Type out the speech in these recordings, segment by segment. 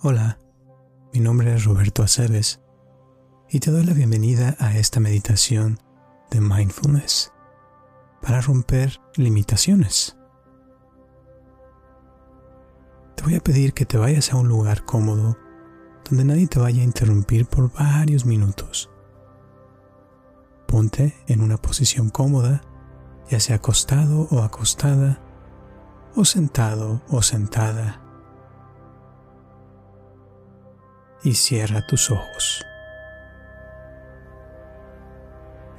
Hola, mi nombre es Roberto Aceves y te doy la bienvenida a esta meditación de mindfulness para romper limitaciones. Te voy a pedir que te vayas a un lugar cómodo donde nadie te vaya a interrumpir por varios minutos. Ponte en una posición cómoda, ya sea acostado o acostada, o sentado o sentada y cierra tus ojos.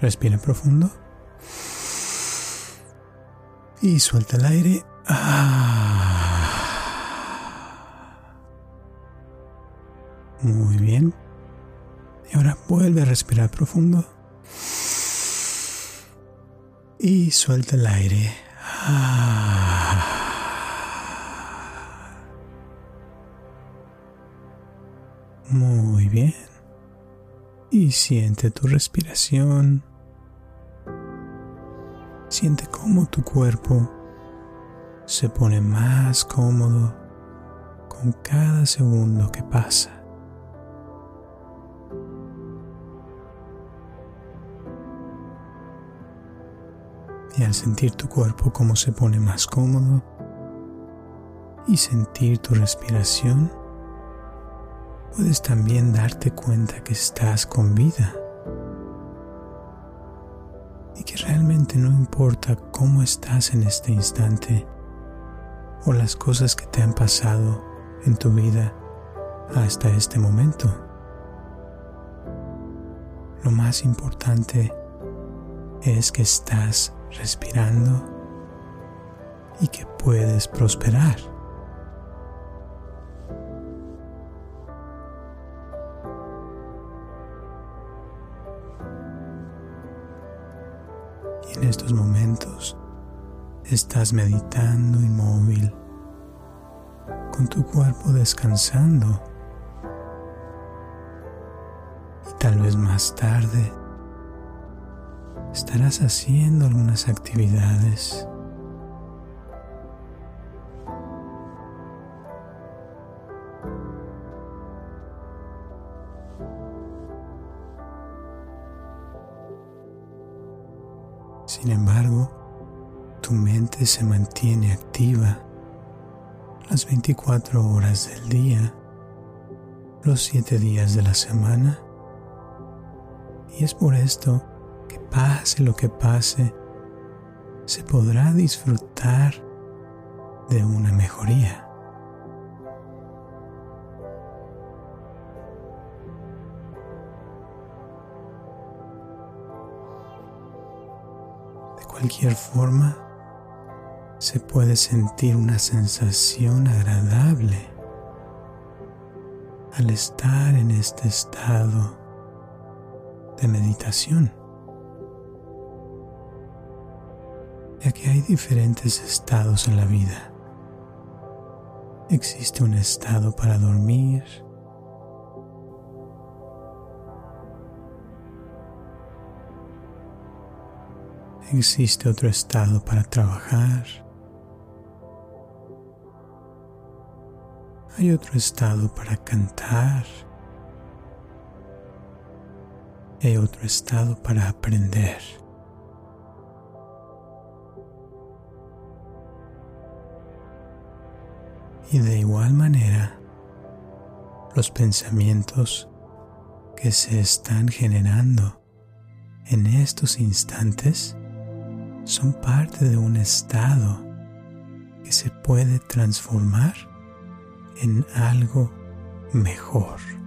Respira profundo. Y suelta el aire. Ah. Muy bien. Y ahora vuelve a respirar profundo. Y suelta el aire. Muy bien. Y siente tu respiración. Siente cómo tu cuerpo se pone más cómodo con cada segundo que pasa. Y al sentir tu cuerpo cómo se pone más cómodo y sentir tu respiración, puedes también darte cuenta que estás con vida y que realmente no importa cómo estás en este instante o las cosas que te han pasado en tu vida hasta este momento. Lo más importante es que estás respirando y que puedes prosperar. Estás meditando inmóvil, con tu cuerpo descansando. Y tal vez más tarde estarás haciendo algunas actividades se mantiene activa las 24 horas del día, los 7 días de la semana. Y es por esto que pase lo que pase, se podrá disfrutar de una mejoría. cualquier forma, se puede sentir una sensación agradable al estar en este estado de meditación. Ya que hay diferentes estados en la vida. Existe un estado para dormir, existe otro estado para trabajar. Hay otro estado para cantar. Hay otro estado para aprender. Y de igual manera, los pensamientos que se están generando en estos instantes son parte de un estado que se puede transformar en algo mejor.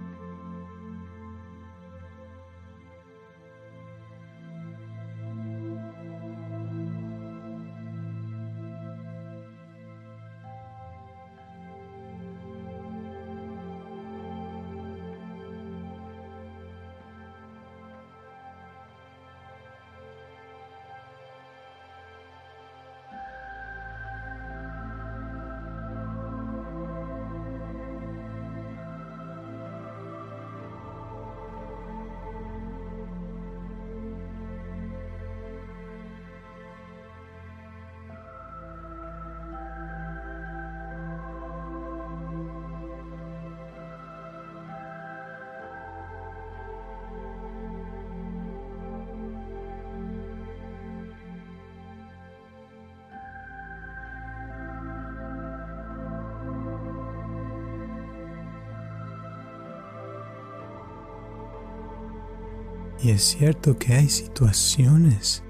Y es cierto que hay situaciones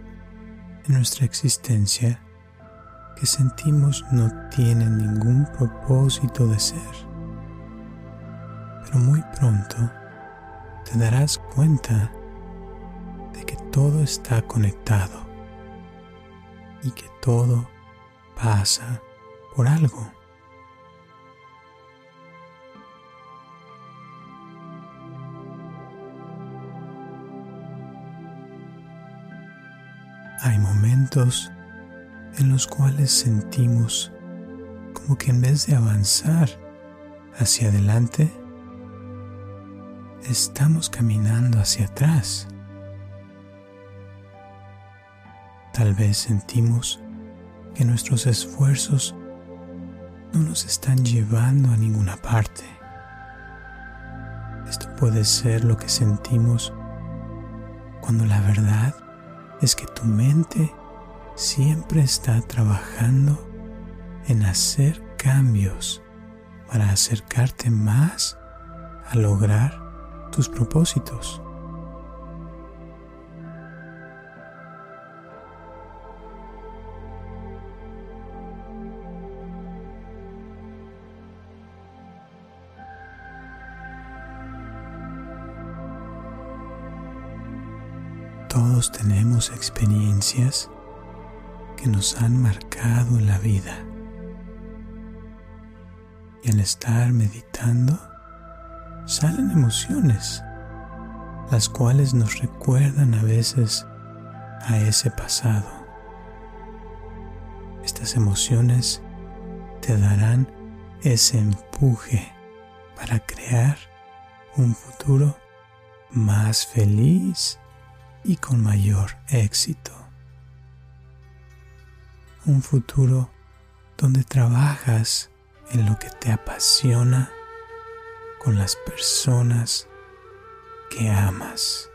en nuestra existencia que sentimos no tienen ningún propósito de ser. Pero muy pronto te darás cuenta de que todo está conectado y que todo pasa por algo. Hay momentos en los cuales sentimos como que en vez de avanzar hacia adelante, estamos caminando hacia atrás. Tal vez sentimos que nuestros esfuerzos no nos están llevando a ninguna parte. Esto puede ser lo que sentimos cuando la verdad es que tu mente siempre está trabajando en hacer cambios para acercarte más a lograr tus propósitos. Todos tenemos experiencias que nos han marcado la vida. Y al estar meditando, salen emociones, las cuales nos recuerdan a veces a ese pasado. Estas emociones te darán ese empuje para crear un futuro más feliz y con mayor éxito. Un futuro donde trabajas en lo que te apasiona con las personas que amas.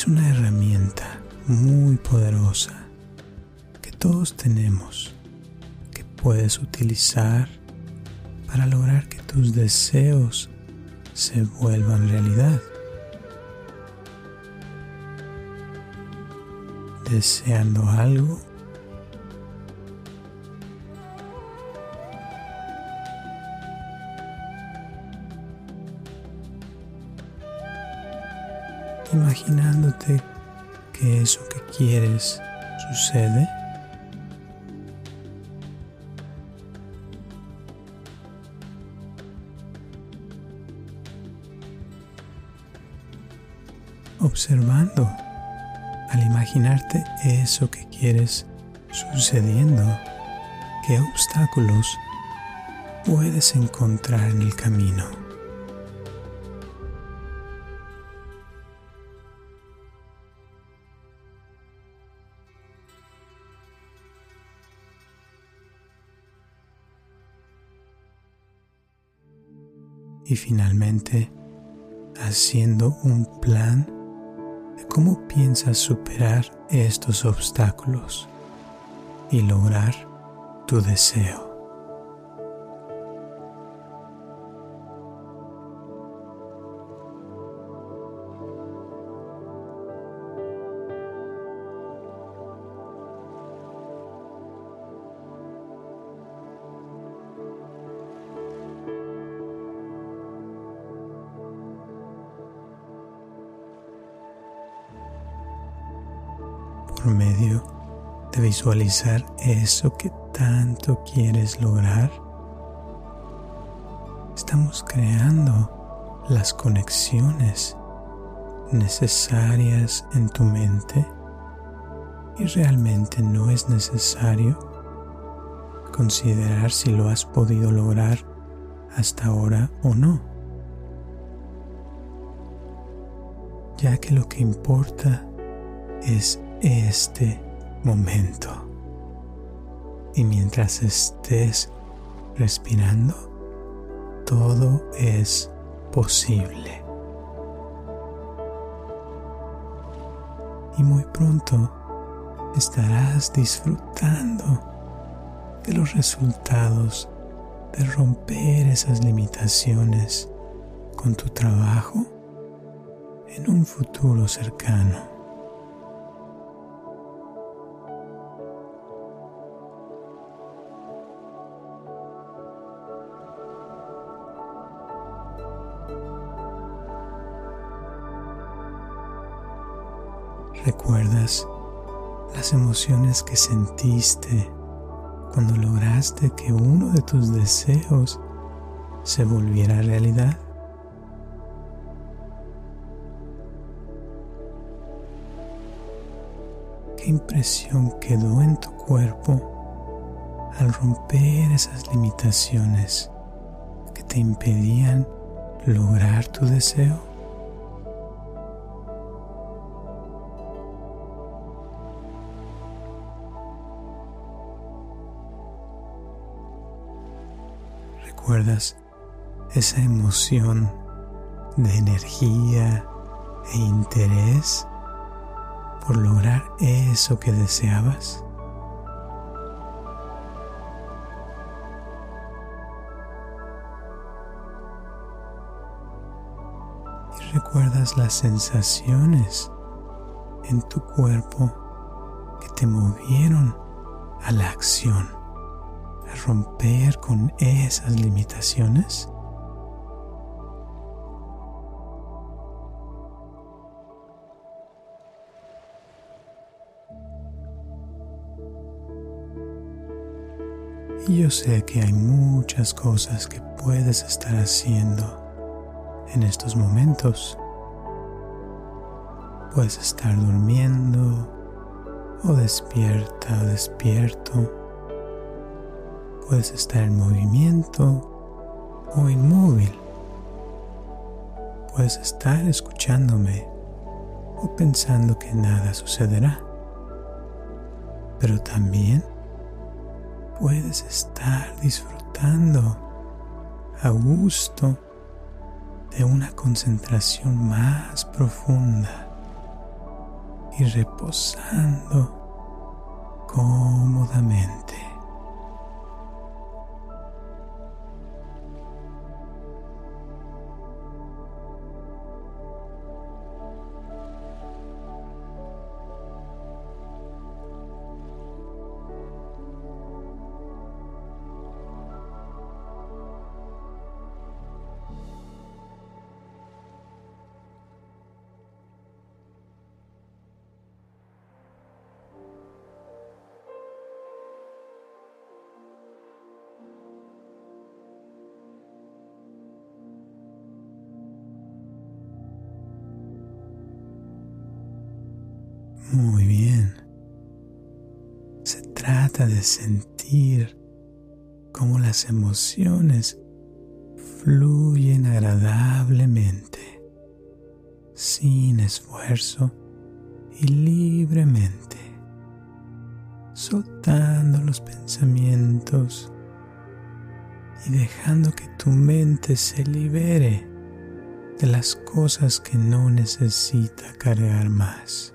Es una herramienta muy poderosa que todos tenemos, que puedes utilizar para lograr que tus deseos se vuelvan realidad. Deseando algo, imaginándote que eso que quieres sucede. Observando al imaginarte eso que quieres sucediendo, qué obstáculos puedes encontrar en el camino. Y finalmente haciendo un plan de cómo piensas superar estos obstáculos y lograr tu deseo. Visualizar eso que tanto quieres lograr, estamos creando las conexiones necesarias en tu mente y realmente no es necesario considerar si lo has podido lograr hasta ahora o no. ya que lo que importa es este momento. Y mientras estés respirando, todo es posible. Y muy pronto estarás disfrutando de los resultados de romper esas limitaciones con tu trabajo en un futuro cercano. ¿Recuerdas las emociones que sentiste cuando lograste que uno de tus deseos se volviera realidad? ¿Qué impresión quedó en tu cuerpo al romper esas limitaciones que te impedían lograr tu deseo? ¿Recuerdas esa emoción de energía e interés por lograr eso que deseabas? Y recuerdas las sensaciones en tu cuerpo que te movieron a la acción romper con esas limitaciones? Y yo sé que hay muchas cosas que puedes estar haciendo en estos momentos. Puedes estar durmiendo o despierta o despierto puedes estar en movimiento o inmóvil. Puedes estar escuchándome o pensando que nada sucederá. Pero también puedes estar disfrutando a gusto de una concentración más profunda y reposando cómodamente. Muy bien. Se trata de sentir cómo las emociones fluyen agradablemente, sin esfuerzo y libremente, soltando los pensamientos y dejando que tu mente se libere de las cosas que no necesita cargar más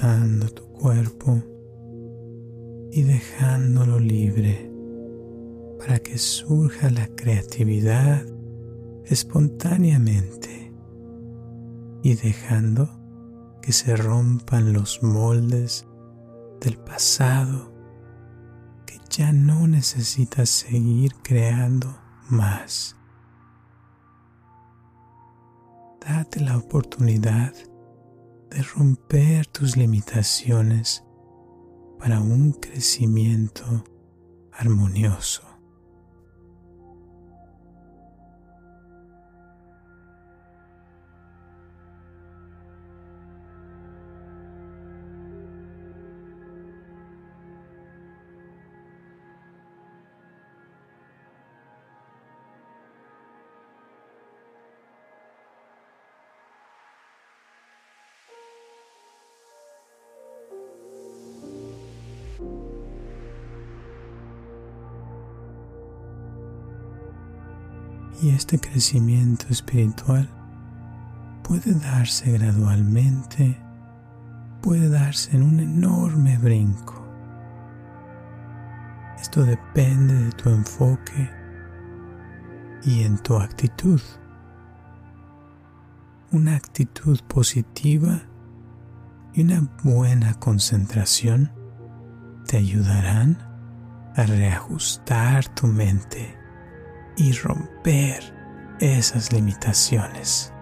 tu cuerpo y dejándolo libre para que surja la creatividad espontáneamente y dejando que se rompan los moldes del pasado que ya no necesitas seguir creando más. Date la oportunidad de romper tus limitaciones para un crecimiento armonioso. Este crecimiento espiritual puede darse gradualmente, puede darse en un enorme brinco. Esto depende de tu enfoque y en tu actitud. Una actitud positiva y una buena concentración te ayudarán a reajustar tu mente y romper esas limitaciones.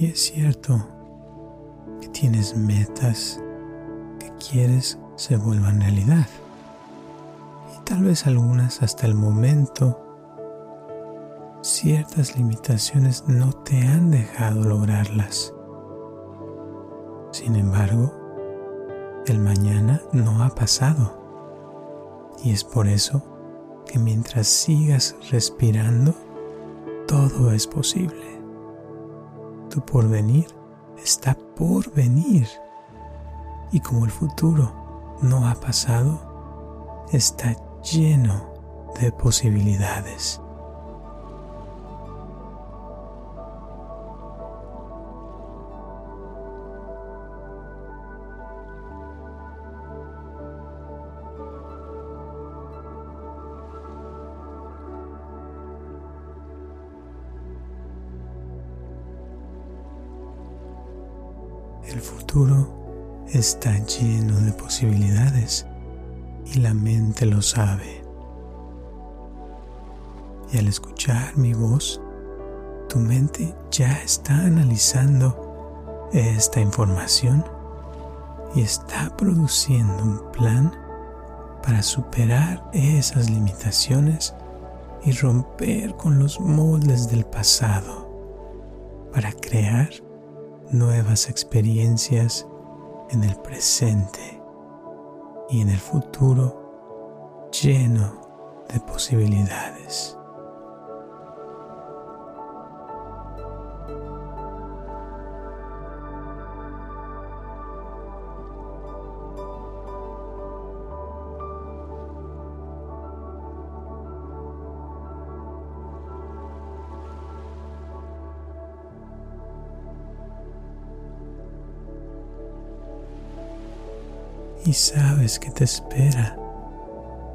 Y es cierto que tienes metas que quieres se vuelvan realidad. Y tal vez algunas hasta el momento, ciertas limitaciones no te han dejado lograrlas. Sin embargo, el mañana no ha pasado. Y es por eso que mientras sigas respirando, todo es posible. Tu porvenir está por venir. Y como el futuro no ha pasado, está lleno de posibilidades. El futuro está lleno de posibilidades y la mente lo sabe. Y al escuchar mi voz, tu mente ya está analizando esta información y está produciendo un plan para superar esas limitaciones y romper con los moldes del pasado para crear nuevas experiencias en el presente y en el futuro lleno de posibilidades. Y sabes que te espera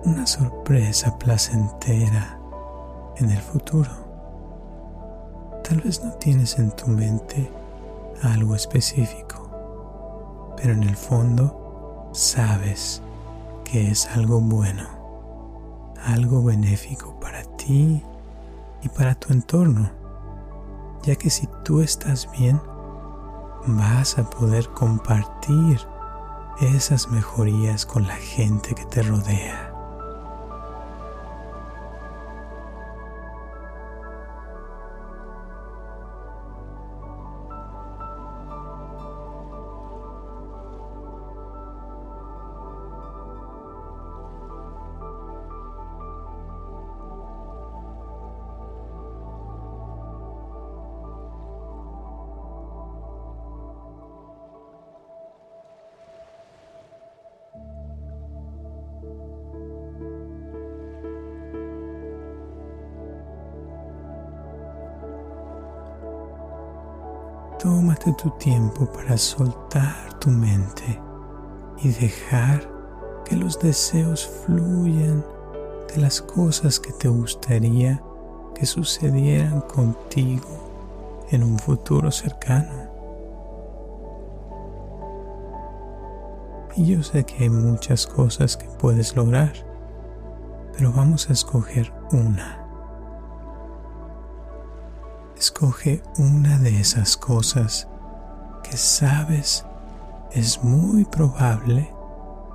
una sorpresa placentera en el futuro. Tal vez no tienes en tu mente algo específico, pero en el fondo sabes que es algo bueno, algo benéfico para ti y para tu entorno, ya que si tú estás bien, vas a poder compartir esas mejorías con la gente que te rodea. Tu tiempo para soltar tu mente y dejar que los deseos fluyan de las cosas que te gustaría que sucedieran contigo en un futuro cercano. Y yo sé que hay muchas cosas que puedes lograr, pero vamos a escoger una. Escoge una de esas cosas que sabes es muy probable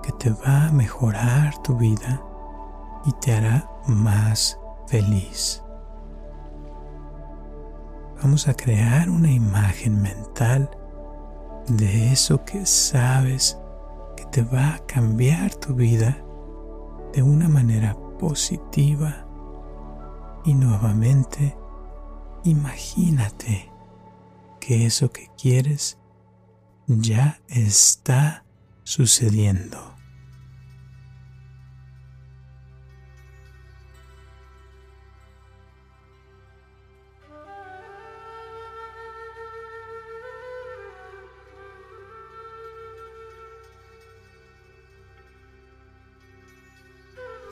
que te va a mejorar tu vida y te hará más feliz. Vamos a crear una imagen mental de eso que sabes que te va a cambiar tu vida de una manera positiva y nuevamente imagínate que eso que quieres ya está sucediendo.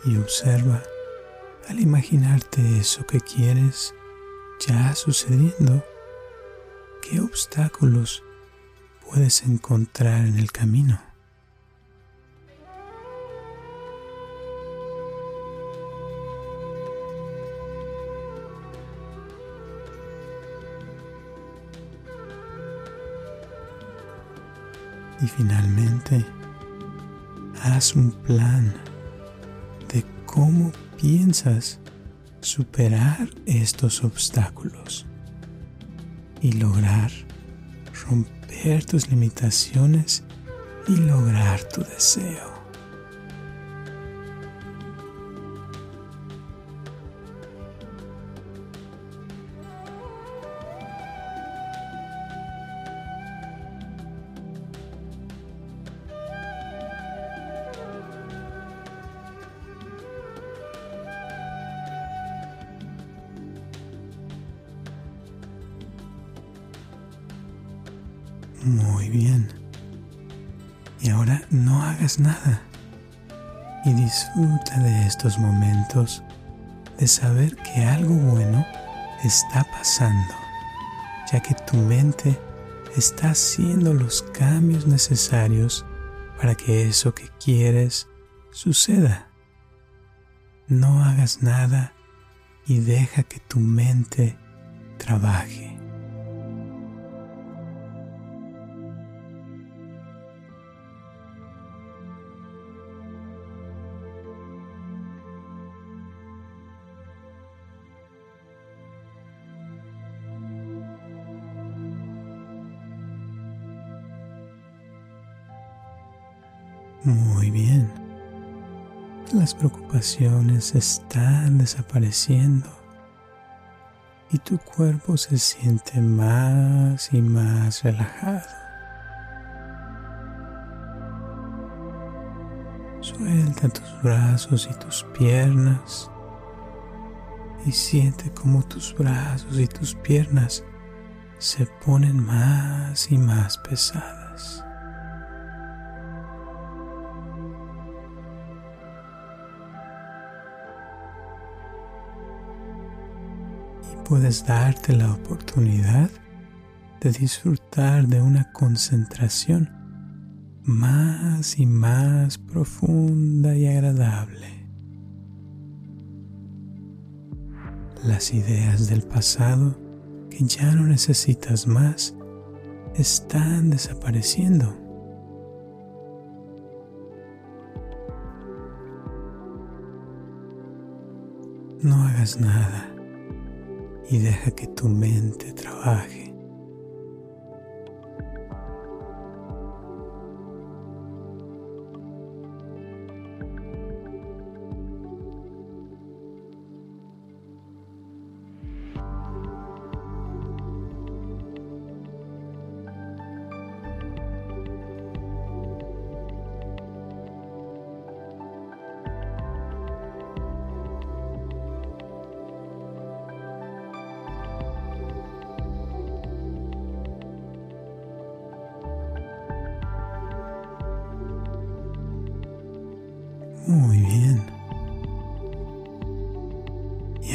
y observa al imaginarte eso que quieres ya sucediendo, qué obstáculos puedes encontrar en el camino. Y finalmente, haz un plan cómo piensas superar estos obstáculos y lograr romper tus limitaciones y lograr tu deseo. Momentos de saber que algo bueno está pasando, ya que tu mente está haciendo los cambios necesarios para que eso que quieres suceda. No hagas nada y deja que tu mente trabaje. Preocupaciones están desapareciendo y tu cuerpo se siente más y más relajado. Suelta tus brazos y tus piernas y siente cómo tus brazos y tus piernas se ponen más y más pesadas. Puedes darte la oportunidad de disfrutar de una concentración más y más profunda y agradable. Las ideas del pasado que ya no necesitas más están desapareciendo. No hagas nada y deja que tu mente trabaje.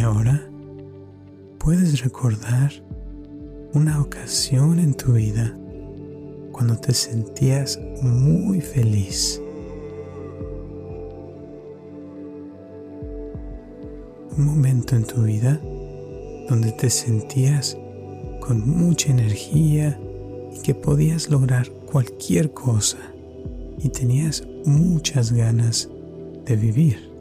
Ahora puedes recordar una ocasión en tu vida cuando te sentías muy feliz. Un momento en tu vida donde te sentías con mucha energía y que podías lograr cualquier cosa y tenías muchas ganas de vivir.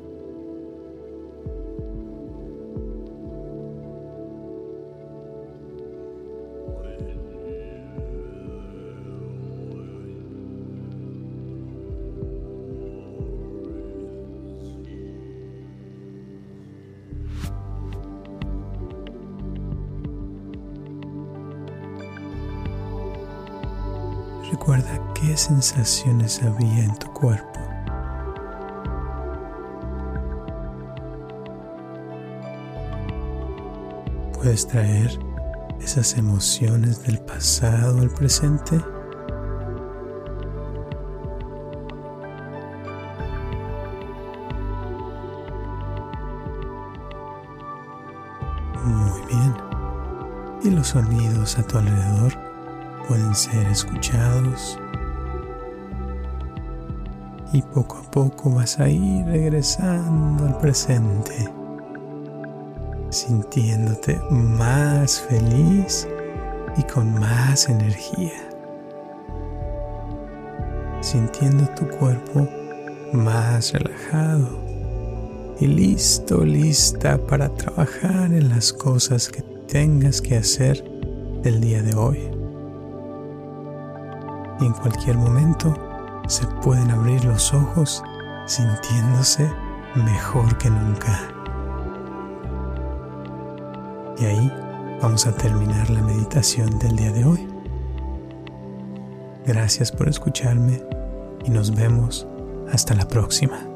Qué sensaciones había en tu cuerpo. Puedes traer esas emociones del pasado al presente. Muy bien. Y los sonidos a tu alrededor pueden ser escuchados y poco a poco vas a ir regresando al presente, sintiéndote más feliz y con más energía, sintiendo tu cuerpo más relajado y listo, lista para trabajar en las cosas que tengas que hacer el día de hoy. Y en cualquier momento se pueden abrir los ojos sintiéndose mejor que nunca. Y ahí vamos a terminar la meditación del día de hoy. Gracias por escucharme y nos vemos hasta la próxima.